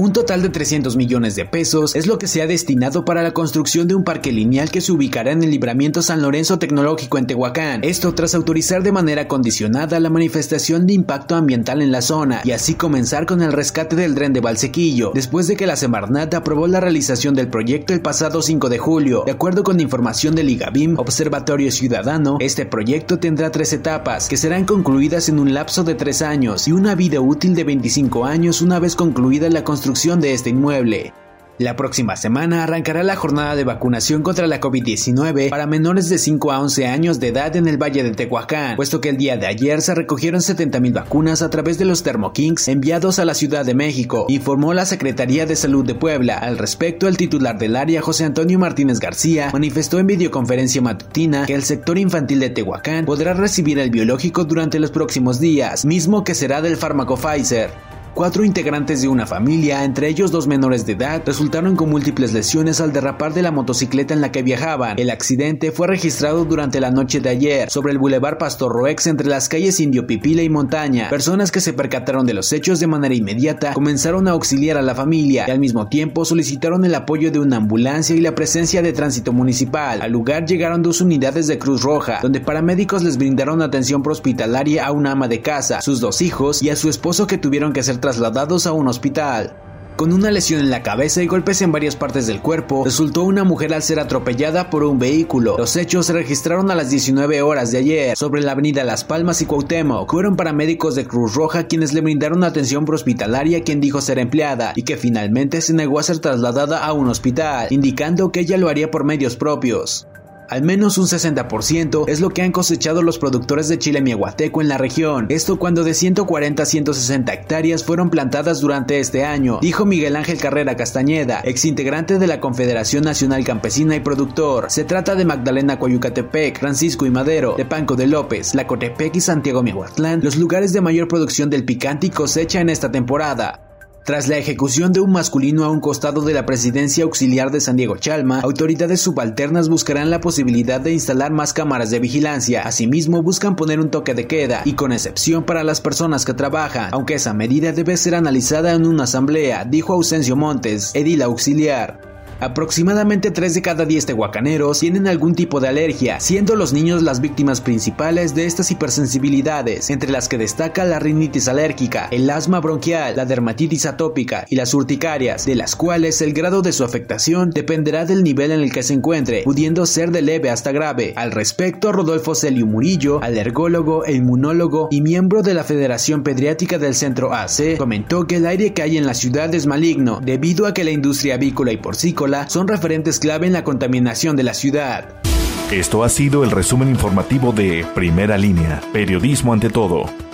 Un total de 300 millones de pesos es lo que se ha destinado para la construcción de un parque lineal que se ubicará en el libramiento San Lorenzo Tecnológico en Tehuacán. Esto tras autorizar de manera condicionada la manifestación de impacto ambiental en la zona y así comenzar con el rescate del tren de Valsequillo, después de que la Semarnat aprobó la realización del proyecto el pasado 5 de julio. De acuerdo con información del IGABIM, Observatorio Ciudadano, este proyecto tendrá tres etapas que serán concluidas en un lapso de tres años y una vida útil de 25 años una vez concluida la construcción de este inmueble. La próxima semana arrancará la jornada de vacunación contra la COVID-19 para menores de 5 a 11 años de edad en el Valle de Tehuacán, puesto que el día de ayer se recogieron 70.000 vacunas a través de los Thermokings enviados a la Ciudad de México, informó la Secretaría de Salud de Puebla. Al respecto, el titular del área, José Antonio Martínez García, manifestó en videoconferencia matutina que el sector infantil de Tehuacán podrá recibir el biológico durante los próximos días, mismo que será del fármaco Pfizer. Cuatro integrantes de una familia, entre ellos dos menores de edad, resultaron con múltiples lesiones al derrapar de la motocicleta en la que viajaban. El accidente fue registrado durante la noche de ayer sobre el Boulevard Pastor Roex entre las calles Indio Pipila y Montaña. Personas que se percataron de los hechos de manera inmediata comenzaron a auxiliar a la familia y al mismo tiempo solicitaron el apoyo de una ambulancia y la presencia de tránsito municipal. Al lugar llegaron dos unidades de Cruz Roja, donde paramédicos les brindaron atención prohospitalaria a una ama de casa, sus dos hijos y a su esposo que tuvieron que ser trasladados a un hospital. Con una lesión en la cabeza y golpes en varias partes del cuerpo, resultó una mujer al ser atropellada por un vehículo. Los hechos se registraron a las 19 horas de ayer sobre la avenida Las Palmas y Cuauhtémoc. Fueron paramédicos de Cruz Roja quienes le brindaron atención hospitalaria quien dijo ser empleada y que finalmente se negó a ser trasladada a un hospital, indicando que ella lo haría por medios propios. Al menos un 60% es lo que han cosechado los productores de chile miahuateco en la región. Esto cuando de 140 a 160 hectáreas fueron plantadas durante este año, dijo Miguel Ángel Carrera Castañeda, exintegrante de la Confederación Nacional Campesina y Productor. Se trata de Magdalena Coyucatepec, Francisco y Madero, de Panco de López, Lacotepec y Santiago Miahuatlán, los lugares de mayor producción del picante y cosecha en esta temporada. Tras la ejecución de un masculino a un costado de la presidencia auxiliar de San Diego Chalma, autoridades subalternas buscarán la posibilidad de instalar más cámaras de vigilancia. Asimismo, buscan poner un toque de queda y con excepción para las personas que trabajan, aunque esa medida debe ser analizada en una asamblea, dijo Ausencio Montes, edil auxiliar. Aproximadamente 3 de cada 10 tehuacaneros tienen algún tipo de alergia, siendo los niños las víctimas principales de estas hipersensibilidades, entre las que destaca la rinitis alérgica, el asma bronquial, la dermatitis atópica y las urticarias, de las cuales el grado de su afectación dependerá del nivel en el que se encuentre, pudiendo ser de leve hasta grave. Al respecto, Rodolfo Celio Murillo, alergólogo e inmunólogo y miembro de la Federación Pediátrica del Centro AC, comentó que el aire que hay en la ciudad es maligno, debido a que la industria avícola y porcícola son referentes clave en la contaminación de la ciudad. Esto ha sido el resumen informativo de Primera Línea, Periodismo ante todo.